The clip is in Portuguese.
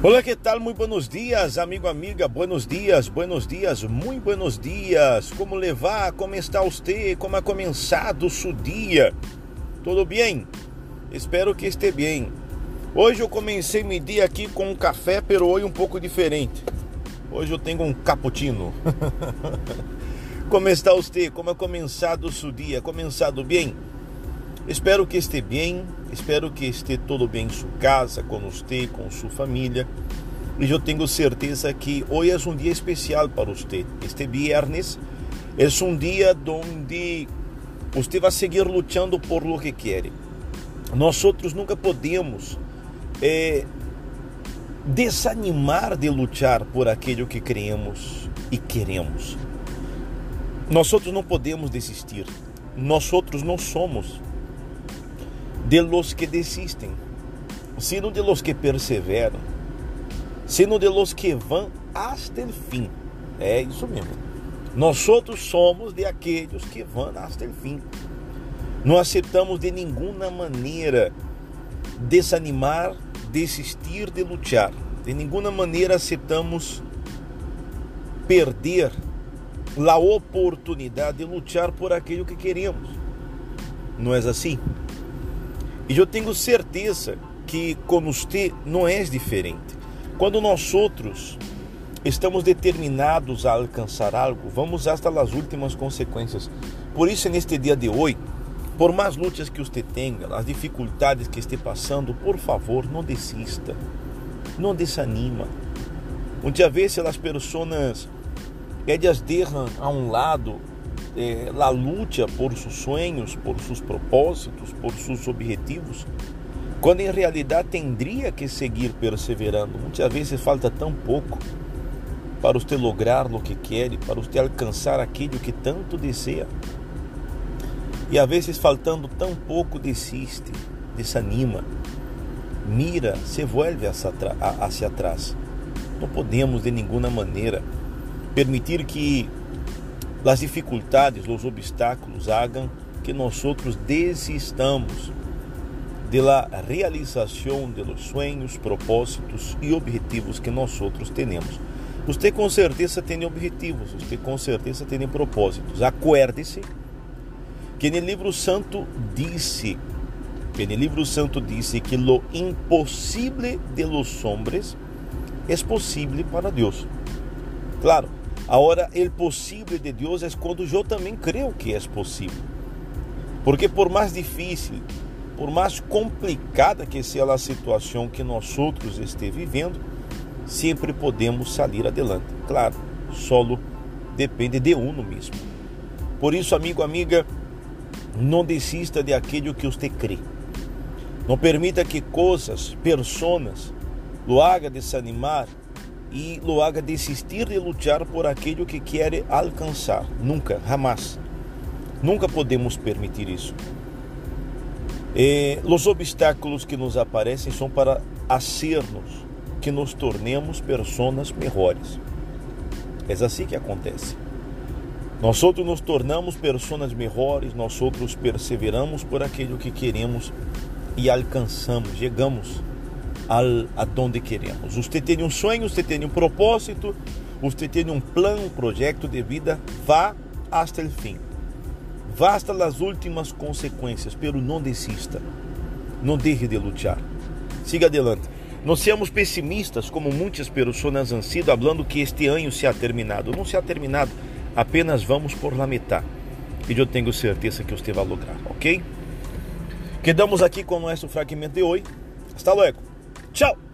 Olá, que tal? Muito buenos dias, amigo, amiga. Buenos dias, buenos dias, muito buenos dias. Como levar? Como está você? Como ha começado o seu dia? Tudo bem? Espero que esteja bem. Hoje eu comecei meu dia aqui com um café, pero hoje um pouco diferente. Hoje eu tenho um cappuccino. como está você? Como ha começado o seu dia? Começado bem? Espero que esteja bem, espero que esteja tudo bem em sua casa, com você, com sua família. E eu tenho certeza que hoje é um dia especial para você. Este viernes é um dia onde você vai seguir lutando por lo que quer. Nós outros nunca podemos é, desanimar de lutar por aquilo que creemos e queremos. Nós outros não podemos desistir. Nós outros não somos de los que desistem, sino de los que perseveram, sino de los que vão hasta el fim. É isso mesmo. Nós outros somos de aqueles que vão hasta el fim. Não aceitamos de nenhuma maneira desanimar, desistir de lutar. De nenhuma maneira aceitamos perder a oportunidade de lutar por aquilo que queremos. Não é assim? E eu tenho certeza que com você não é diferente. Quando nós outros estamos determinados a alcançar algo, vamos até as últimas consequências. Por isso, neste dia de hoje, por mais lutas que você tenha, as dificuldades que esteja passando, por favor, não desista, não desanima. Muitas vezes as pessoas elas deixam a um lado eh, la luta por seus sonhos, por seus propósitos, por seus objetivos, quando em realidade tendria que seguir perseverando. Muitas vezes falta tão pouco para você lograr o que quer, para você alcançar aquilo que tanto deseja. E às vezes faltando tão pouco desiste, desanima, mira, se vuelve hacia atrás. Não podemos de nenhuma maneira permitir que as dificuldades, os obstáculos hagam que nós outros desistamos de la realização de los sueños, propósitos e objetivos que nós outros temos. Você com certeza tem objetivos, você com certeza tem propósitos. Acuerde-se que no livro santo disse, que no livro santo disse que lo impossível de los hombres é possível para Deus. Claro, Agora, o possível de Deus é quando eu também creio que é possível. Porque por mais difícil, por mais complicada que seja a situação que nós outros estejamos vivendo, sempre podemos sair adelante. Claro, solo depende de uno mesmo. Por isso, amigo, amiga, não desista de aquilo que você crê. Não permita que coisas, personas, lo haga desanimar e lo haga desistir de lutar por aquilo que quer alcançar. Nunca, jamais. Nunca podemos permitir isso. Eh, os obstáculos que nos aparecem são para hacernos que nos tornemos pessoas melhores. É assim que acontece. Nós outros nos tornamos pessoas melhores, nós outros perseveramos por aquilo que queremos e alcançamos, chegamos al, aonde queremos. Você tem um sonho, você tem um propósito, você tem um plano, um projeto de vida, vá até o fim. Vá hasta as últimas consequências, pero não desista. Não deixe de lutar. Siga adelante. Não seamos pessimistas, como muitas pessoas han sido, falando que este ano se ha terminado. Não se ha terminado, apenas vamos por la metade. E eu tenho certeza que você vai lograr, ok? Quedamos aqui com o nosso fragmento de hoje. Hasta luego. Ciao.